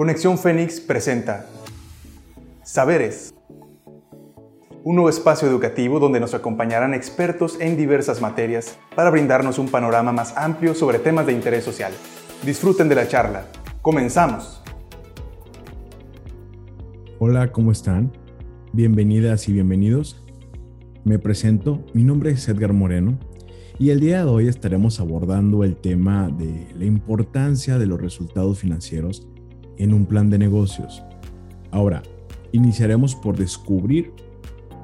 Conexión Fénix presenta Saberes, un nuevo espacio educativo donde nos acompañarán expertos en diversas materias para brindarnos un panorama más amplio sobre temas de interés social. Disfruten de la charla. Comenzamos. Hola, ¿cómo están? Bienvenidas y bienvenidos. Me presento, mi nombre es Edgar Moreno y el día de hoy estaremos abordando el tema de la importancia de los resultados financieros en un plan de negocios. Ahora, iniciaremos por descubrir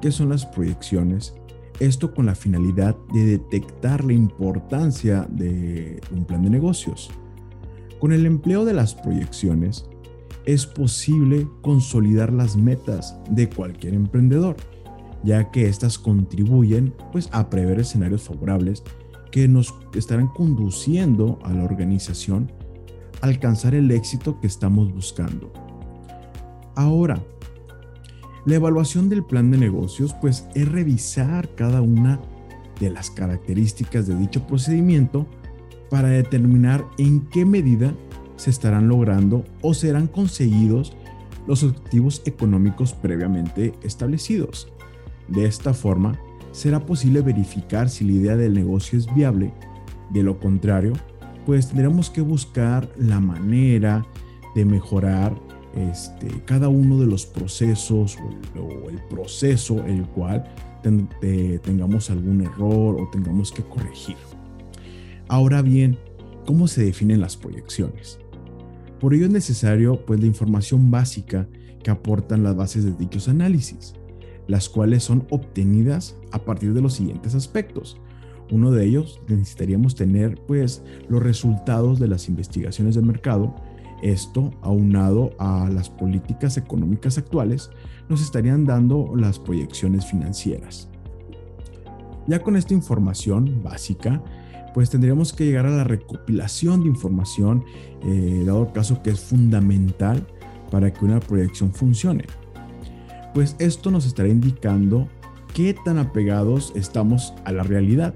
qué son las proyecciones, esto con la finalidad de detectar la importancia de un plan de negocios. Con el empleo de las proyecciones, es posible consolidar las metas de cualquier emprendedor, ya que éstas contribuyen pues, a prever escenarios favorables que nos estarán conduciendo a la organización alcanzar el éxito que estamos buscando. Ahora, la evaluación del plan de negocios pues es revisar cada una de las características de dicho procedimiento para determinar en qué medida se estarán logrando o serán conseguidos los objetivos económicos previamente establecidos. De esta forma, será posible verificar si la idea del negocio es viable. De lo contrario, pues tendremos que buscar la manera de mejorar este, cada uno de los procesos o el, proceso el cual tengamos algún error o tengamos que corregir. Ahora bien, ¿cómo se definen las proyecciones? Por ello es necesario pues la información básica que aportan las bases de dichos análisis, las cuales son obtenidas a partir de los siguientes aspectos. Uno de ellos necesitaríamos tener pues los resultados de las investigaciones del mercado. Esto aunado a las políticas económicas actuales nos estarían dando las proyecciones financieras. Ya con esta información básica, pues tendríamos que llegar a la recopilación de información, eh, dado el caso que es fundamental para que una proyección funcione. Pues esto nos estará indicando qué tan apegados estamos a la realidad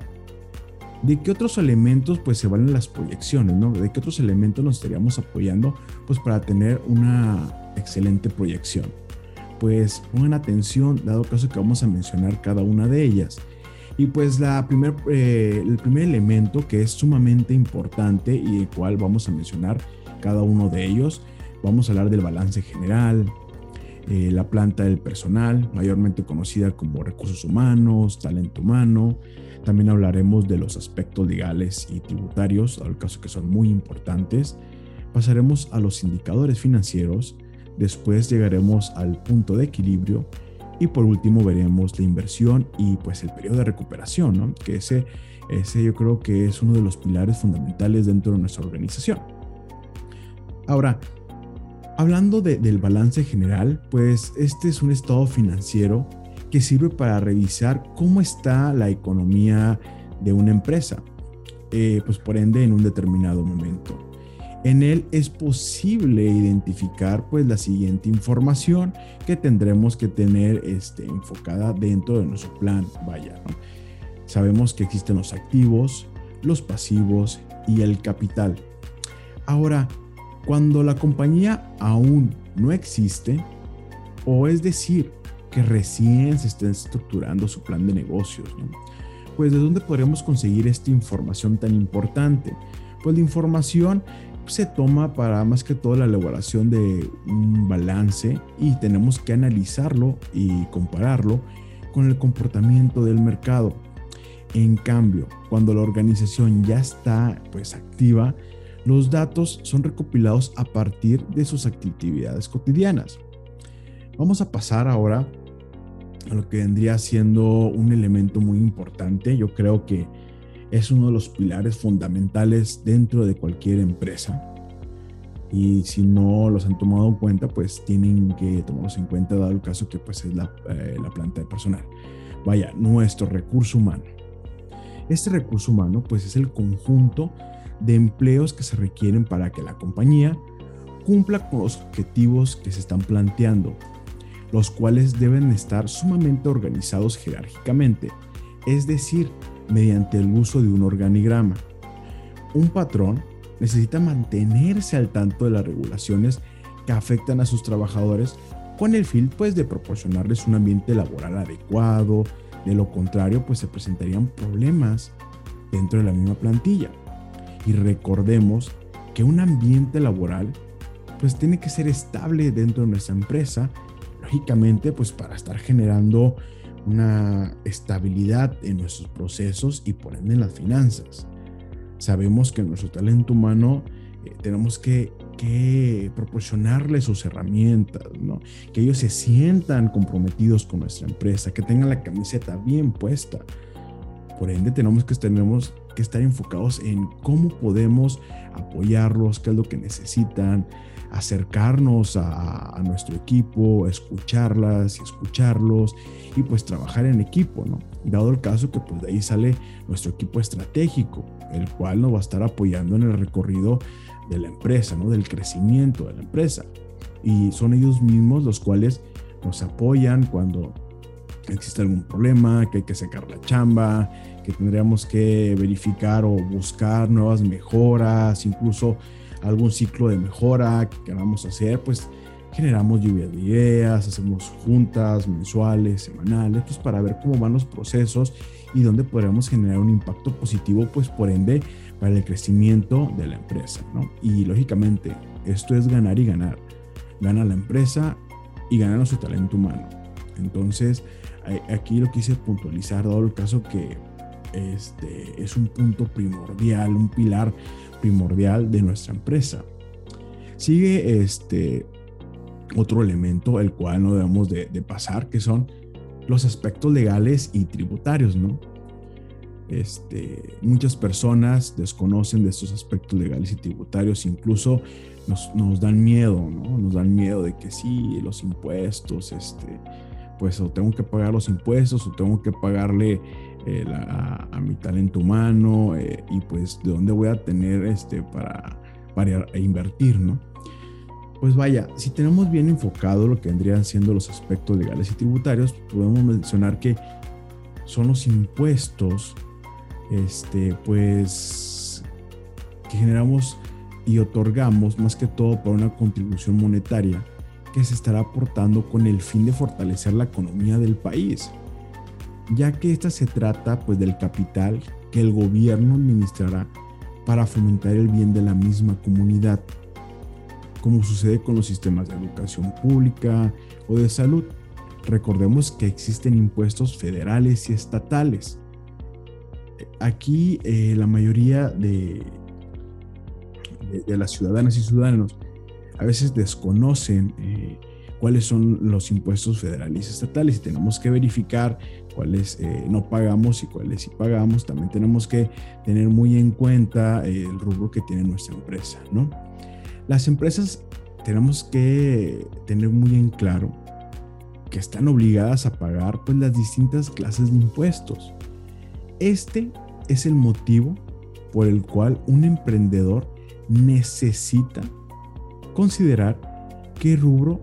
¿De qué otros elementos pues se valen las proyecciones, ¿no? ¿De qué otros elementos nos estaríamos apoyando pues para tener una excelente proyección? Pues pongan atención, dado caso que vamos a mencionar cada una de ellas. Y pues la primer, eh, el primer elemento que es sumamente importante y el cual vamos a mencionar cada uno de ellos, vamos a hablar del balance general, eh, la planta del personal, mayormente conocida como recursos humanos, talento humano, también hablaremos de los aspectos legales y tributarios, al caso que son muy importantes. Pasaremos a los indicadores financieros, después llegaremos al punto de equilibrio y por último veremos la inversión y pues el periodo de recuperación, ¿no? que ese, ese yo creo que es uno de los pilares fundamentales dentro de nuestra organización. Ahora, hablando del balance general, pues este es un estado financiero que sirve para revisar cómo está la economía de una empresa, eh, pues por ende en un determinado momento. En él es posible identificar pues la siguiente información que tendremos que tener este, enfocada dentro de nuestro plan. Vaya, sabemos que existen los activos, los pasivos y el capital. Ahora, cuando la compañía aún no existe, o es decir, que recién se está estructurando su plan de negocios. Pues de dónde podríamos conseguir esta información tan importante? Pues la información se toma para más que todo la elaboración de un balance y tenemos que analizarlo y compararlo con el comportamiento del mercado. En cambio, cuando la organización ya está pues activa, los datos son recopilados a partir de sus actividades cotidianas. Vamos a pasar ahora a lo que vendría siendo un elemento muy importante. Yo creo que es uno de los pilares fundamentales dentro de cualquier empresa. Y si no los han tomado en cuenta, pues tienen que tomarlos en cuenta, dado el caso que pues es la, eh, la planta de personal. Vaya, nuestro recurso humano. Este recurso humano pues es el conjunto de empleos que se requieren para que la compañía cumpla con los objetivos que se están planteando los cuales deben estar sumamente organizados jerárquicamente, es decir, mediante el uso de un organigrama. Un patrón necesita mantenerse al tanto de las regulaciones que afectan a sus trabajadores con el fin pues de proporcionarles un ambiente laboral adecuado, de lo contrario pues se presentarían problemas dentro de la misma plantilla. Y recordemos que un ambiente laboral pues tiene que ser estable dentro de nuestra empresa, lógicamente pues para estar generando una estabilidad en nuestros procesos y por ende en las finanzas. Sabemos que nuestro talento humano eh, tenemos que, que proporcionarles sus herramientas, ¿no? que ellos se sientan comprometidos con nuestra empresa, que tengan la camiseta bien puesta. Por ende, tenemos que, tenemos que estar enfocados en cómo podemos apoyarlos, qué es lo que necesitan, acercarnos a, nuestro equipo, escucharlas y escucharlos y pues trabajar en equipo, ¿no? Dado el caso que pues de ahí sale nuestro equipo estratégico, el cual nos va a estar apoyando en el recorrido de la empresa, ¿no? Del crecimiento de la empresa. Y son ellos mismos los cuales nos apoyan cuando existe algún problema, que hay que sacar la chamba, que tendríamos que verificar o buscar nuevas mejoras, incluso algún ciclo de mejora que queramos hacer, pues generamos lluvia de ideas, hacemos juntas mensuales, semanales, pues para ver cómo van los procesos y dónde podríamos generar un impacto positivo, pues por ende, para el crecimiento de la empresa, ¿no? Y lógicamente, esto es ganar y ganar. Gana la empresa y gana su talento humano. Entonces, aquí lo quise puntualizar, dado el caso que este, es un punto primordial, un pilar primordial de nuestra empresa. Sigue este otro elemento, el cual no debemos de, pasar, que son los aspectos legales y tributarios, ¿no? Este, muchas personas desconocen de estos aspectos legales y tributarios, incluso nos, nos, dan miedo, ¿no? Nos dan miedo de que sí, los impuestos, este, pues o tengo que pagar los impuestos o tengo que pagarle eh, a, mi talento humano eh, y pues de dónde voy a tener este para, para invertir, ¿no? Pues vaya, si tenemos bien enfocado lo que vendrían siendo los aspectos legales y tributarios, podemos mencionar que son los impuestos, este, pues, que generamos y otorgamos más que todo por una contribución monetaria que se estará aportando con el fin de fortalecer la economía del país ya que esta se trata pues del capital que el gobierno administrará para fomentar el bien de la misma comunidad, como sucede con los sistemas de educación pública o de salud. Recordemos que existen impuestos federales y estatales. Aquí eh, la mayoría de, de, las ciudadanas y ciudadanos a veces desconocen eh, cuáles son los impuestos federales y estatales y tenemos que verificar cuáles eh, no pagamos y cuáles sí pagamos. También tenemos que tener muy en cuenta eh, el rubro que tiene nuestra empresa, ¿no? Las empresas tenemos que tener muy en claro que están obligadas a pagar pues las distintas clases de impuestos. Este es el motivo por el cual un emprendedor necesita considerar qué rubro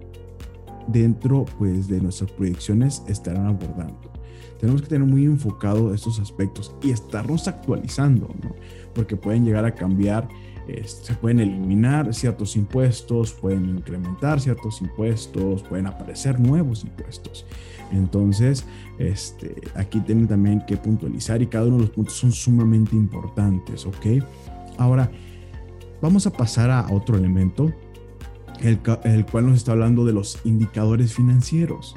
dentro pues, de nuestras proyecciones estarán abordando. Tenemos que tener muy enfocado estos aspectos y estarnos actualizando, ¿no? porque pueden llegar a cambiar, se pueden eliminar ciertos impuestos, pueden incrementar ciertos impuestos, pueden aparecer nuevos impuestos. Entonces, este, aquí tienen también que puntualizar y cada uno de los puntos son sumamente importantes, ¿ok? Ahora, vamos a pasar a otro elemento el, cual nos está hablando de los indicadores financieros.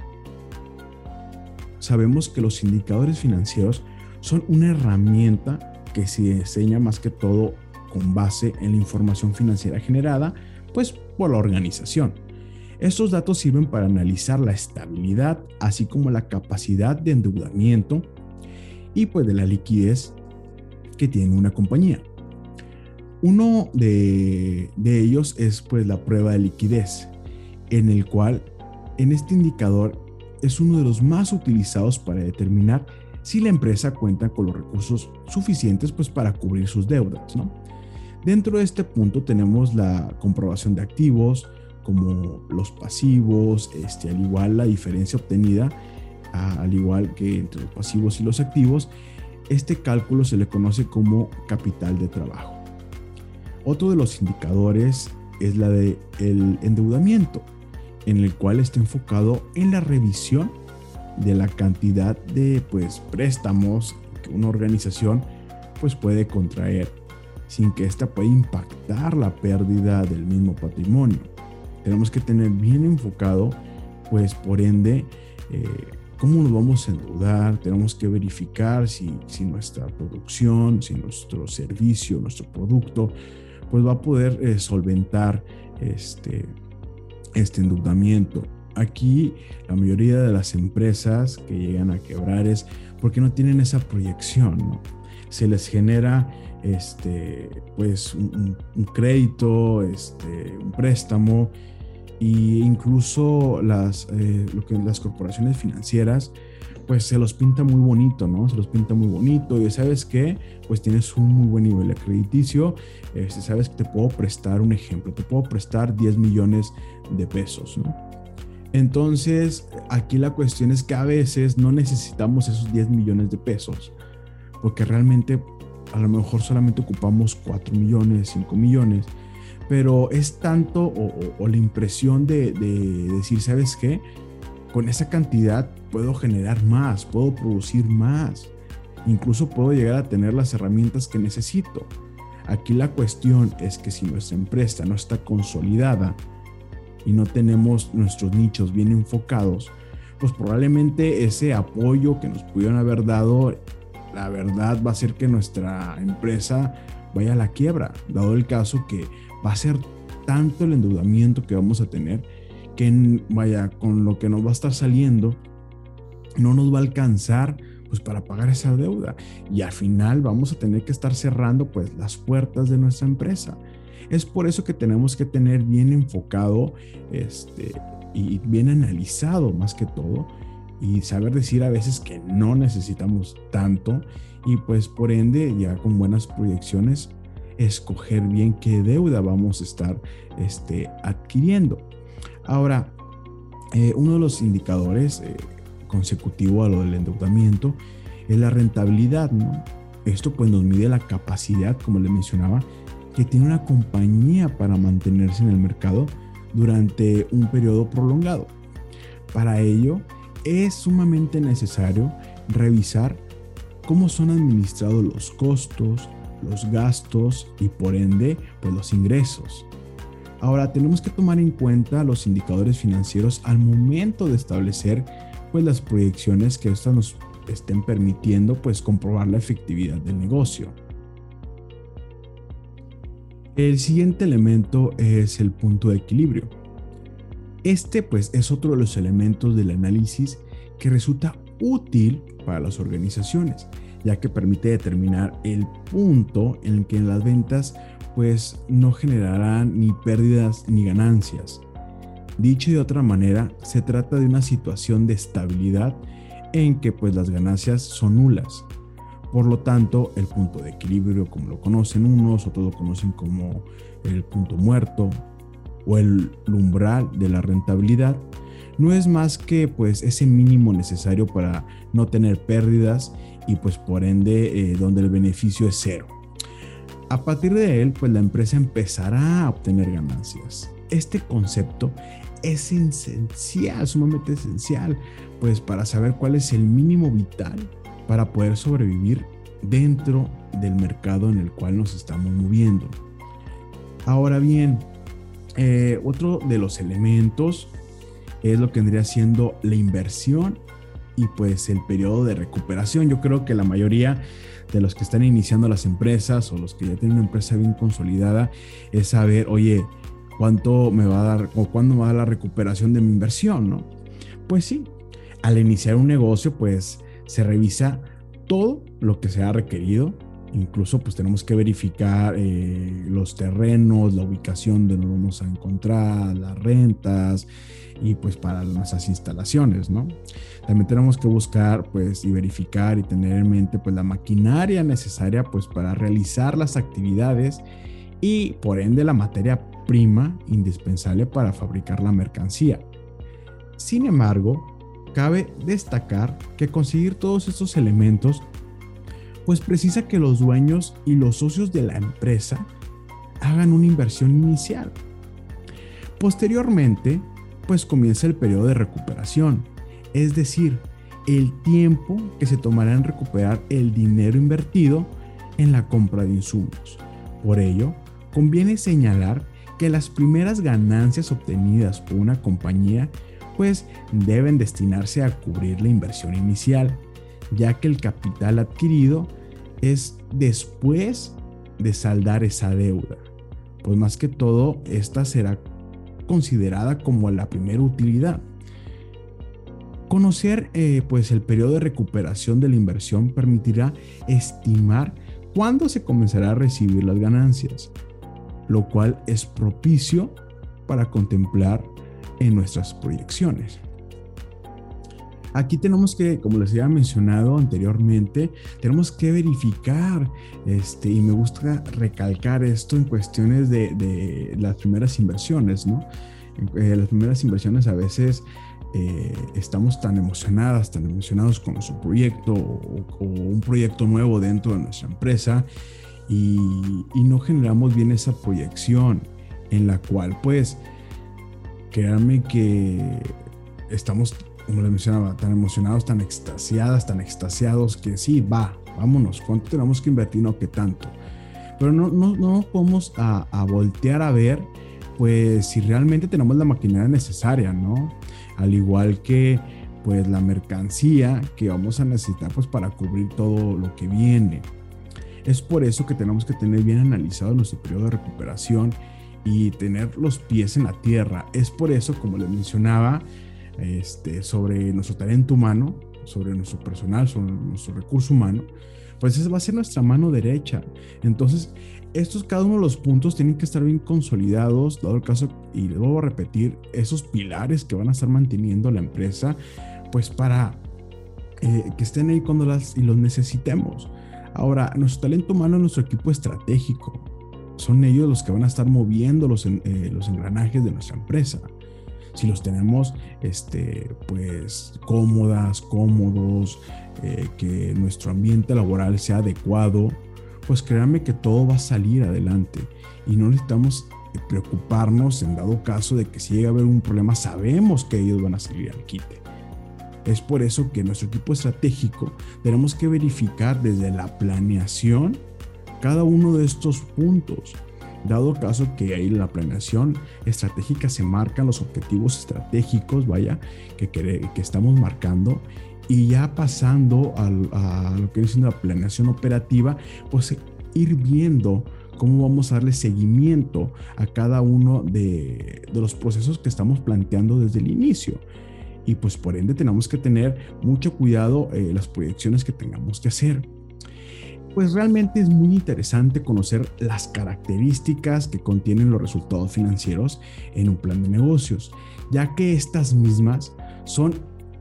Sabemos que los indicadores financieros son una herramienta que se diseña más que todo con base en la información financiera generada pues por la organización. Estos datos sirven para analizar la estabilidad, así como la capacidad de endeudamiento y pues de la liquidez que tiene una compañía. Uno de, ellos es pues la prueba de liquidez, en el cual en este indicador es uno de los más utilizados para determinar si la empresa cuenta con los recursos suficientes pues para cubrir sus deudas. Dentro de este punto tenemos la comprobación de activos, como los pasivos, este, al igual la diferencia obtenida, al igual que entre los pasivos y los activos, este cálculo se le conoce como capital de trabajo. Otro de los indicadores es la de el endeudamiento, en el cual está enfocado en la revisión de la cantidad de pues préstamos que una organización pues puede contraer sin que ésta pueda impactar la pérdida del mismo patrimonio. Tenemos que tener bien enfocado pues por ende eh, cómo nos vamos a endeudar, tenemos que verificar si, si nuestra producción, si nuestro servicio, nuestro producto pues va a poder eh, solventar este, este endeudamiento. Aquí la mayoría de las empresas que llegan a quebrar es porque no tienen esa proyección. Se les genera este, pues un, crédito, este, un préstamo e incluso las, eh, lo que, las corporaciones financieras pues se los pinta muy bonito, ¿no? Se los pinta muy bonito y sabes que pues tienes un muy buen nivel de crediticio, este, sabes que te puedo prestar un ejemplo, te puedo prestar 10 millones de pesos, ¿no? Entonces, aquí la cuestión es que a veces no necesitamos esos 10 millones de pesos, porque realmente a lo mejor solamente ocupamos 4 millones, 5 millones, pero es tanto o, la impresión de, de decir, ¿sabes qué? Con esa cantidad puedo generar más, puedo producir más, incluso puedo llegar a tener las herramientas que necesito. Aquí la cuestión es que si nuestra empresa no está consolidada y no tenemos nuestros nichos bien enfocados, pues probablemente ese apoyo que nos pudieron haber dado, la verdad va a ser que nuestra empresa vaya a la quiebra, dado el caso que va a ser tanto el endeudamiento que vamos a tener que vaya con lo que nos va a estar saliendo no nos va a alcanzar pues para pagar esa deuda y al final vamos a tener que estar cerrando pues las puertas de nuestra empresa. Es por eso que tenemos que tener bien enfocado este, y bien analizado más que todo y saber decir a veces que no necesitamos tanto y pues por ende ya con buenas proyecciones escoger bien qué deuda vamos a estar este, adquiriendo. Ahora, eh, uno de los indicadores eh, consecutivo a lo del endeudamiento es la rentabilidad, ¿no? Esto pues nos mide la capacidad, como le mencionaba, que tiene una compañía para mantenerse en el mercado durante un periodo prolongado. Para ello es sumamente necesario revisar cómo son administrados los costos, los gastos y por ende pues los ingresos. Ahora tenemos que tomar en cuenta los indicadores financieros al momento de establecer pues las proyecciones que estas nos estén permitiendo pues comprobar la efectividad del negocio. El siguiente elemento es el punto de equilibrio. Este pues es otro de los elementos del análisis que resulta útil para las organizaciones, ya que permite determinar el punto en el que las ventas pues no generarán ni pérdidas ni ganancias, Dicho de otra manera, se trata de una situación de estabilidad en que pues las ganancias son nulas. Por lo tanto, el punto de equilibrio, como lo conocen unos, otros lo conocen como el punto muerto o el umbral de la rentabilidad, no es más que pues ese mínimo necesario para no tener pérdidas y pues por ende eh, donde el beneficio es cero. A partir de él, pues la empresa empezará a obtener ganancias. Este concepto es esencial, sumamente esencial, pues para saber cuál es el mínimo vital para poder sobrevivir dentro del mercado en el cual nos estamos moviendo. Ahora bien, eh, otro de los elementos es lo que vendría siendo la inversión y pues el periodo de recuperación. Yo creo que la mayoría de los que están iniciando las empresas o los que ya tienen una empresa bien consolidada es saber, oye, cuánto me va a dar o cuándo me va a dar la recuperación de mi inversión, ¿no? Pues sí, al iniciar un negocio, pues se revisa todo lo que se ha requerido. Incluso pues tenemos que verificar eh, los terrenos, la ubicación donde nos vamos a encontrar, las rentas y pues para nuestras instalaciones, ¿no? También tenemos que buscar pues y verificar y tener en mente pues la maquinaria necesaria pues para realizar las actividades y por ende la materia prima indispensable para fabricar la mercancía. Sin embargo, cabe destacar que conseguir todos estos elementos pues precisa que los dueños y los socios de la empresa hagan una inversión inicial. Posteriormente, pues comienza el periodo de recuperación, es decir, el tiempo que se tomará en recuperar el dinero invertido en la compra de insumos. Por ello, conviene señalar que las primeras ganancias obtenidas por una compañía pues deben destinarse a cubrir la inversión inicial, ya que el capital adquirido es después de saldar esa deuda. Pues más que todo, esta será considerada como la primera utilidad. Conocer eh, pues el periodo de recuperación de la inversión permitirá estimar cuándo se comenzará a recibir las ganancias, lo cual es propicio para contemplar en nuestras proyecciones. Aquí tenemos que, como les había mencionado anteriormente, tenemos que verificar, este, y me gusta recalcar esto en cuestiones de, las primeras inversiones, ¿no? Eh, las primeras inversiones a veces eh, estamos tan emocionadas, tan emocionados con nuestro proyecto o, un proyecto nuevo dentro de nuestra empresa y, y, no generamos bien esa proyección en la cual pues créanme que estamos como les mencionaba, tan emocionados, tan extasiadas, tan extasiados que sí, va, vámonos, ¿cuánto tenemos que invertir? No, que tanto. Pero no, no, no vamos a, a voltear a ver, pues, si realmente tenemos la maquinaria necesaria, ¿no? Al igual que, pues, la mercancía que vamos a necesitar, pues, para cubrir todo lo que viene. Es por eso que tenemos que tener bien analizado nuestro periodo de recuperación y tener los pies en la tierra. Es por eso, como les mencionaba, este, sobre nuestro talento humano, sobre nuestro personal, sobre nuestro recurso humano, pues esa va a ser nuestra mano derecha. Entonces, estos, cada uno de los puntos tienen que estar bien consolidados, dado el caso, y les a repetir, esos pilares que van a estar manteniendo la empresa, pues para eh, que estén ahí cuando las y los necesitemos. Ahora, nuestro talento humano es nuestro equipo estratégico. Son ellos los que van a estar moviendo los, eh, los engranajes de nuestra empresa si los tenemos este, pues cómodas, cómodos, eh, que nuestro ambiente laboral sea adecuado, pues créanme que todo va a salir adelante y no necesitamos preocuparnos en dado caso de que si llega a haber un problema, sabemos que ellos van a salir al quite. Es por eso que nuestro equipo estratégico tenemos que verificar desde la planeación cada uno de estos puntos dado caso que ahí la planeación estratégica se marcan los objetivos estratégicos, vaya, que, que, estamos marcando, y ya pasando a, lo que es la planeación operativa, pues ir viendo cómo vamos a darle seguimiento a cada uno de, los procesos que estamos planteando desde el inicio. Y pues por ende tenemos que tener mucho cuidado eh, las proyecciones que tengamos que hacer pues realmente es muy interesante conocer las características que contienen los resultados financieros en un plan de negocios, ya que estas mismas son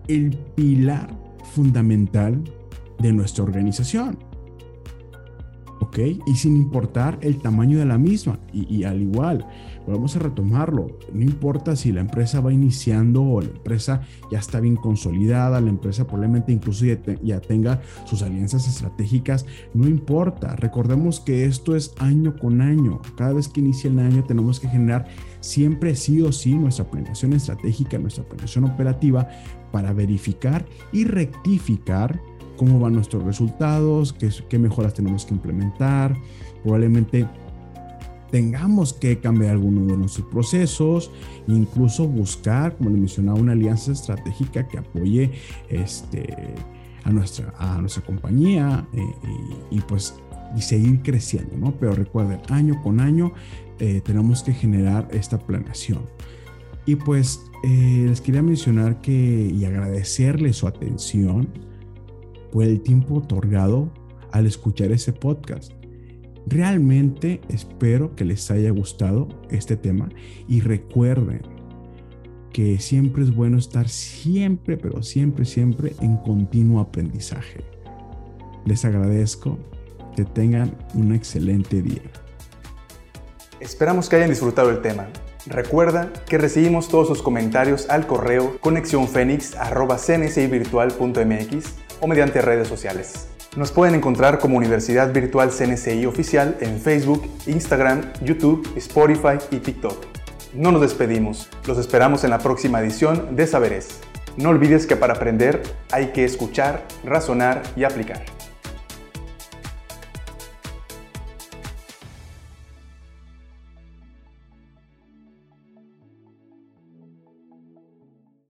el pilar fundamental de nuestra organización. Y sin importar el tamaño de la misma. Y, al igual, vamos a retomarlo. No importa si la empresa va iniciando o la empresa ya está bien consolidada, la empresa probablemente incluso ya, tenga sus alianzas estratégicas. No importa. Recordemos que esto es año con año. Cada vez que inicia el año tenemos que generar siempre sí o sí nuestra planeación estratégica, nuestra planeación operativa para verificar y rectificar cómo van nuestros resultados, qué, qué mejoras tenemos que implementar, probablemente tengamos que cambiar alguno de nuestros procesos, incluso buscar, como le mencionaba, una alianza estratégica que apoye este, a, nuestra, a nuestra compañía eh, y, pues y seguir creciendo, ¿no? Pero recuerden, año con año eh, tenemos que generar esta planeación. Y pues eh, les quería mencionar que y agradecerles su atención por el tiempo otorgado al escuchar ese podcast. Realmente espero que les haya gustado este tema y recuerden que siempre es bueno estar siempre, pero siempre, siempre en continuo aprendizaje. Les agradezco que tengan un excelente día. Esperamos que hayan disfrutado el tema. Recuerda que recibimos todos sus comentarios al correo conexiónfénix.cnsivirtual.mx o mediante redes sociales. Nos pueden encontrar como Universidad Virtual CNCI Oficial en Facebook, Instagram, YouTube, Spotify y TikTok. no nos despedimos. Los esperamos en la próxima edición de Saberes. No olvides que para aprender hay que escuchar, razonar y aplicar.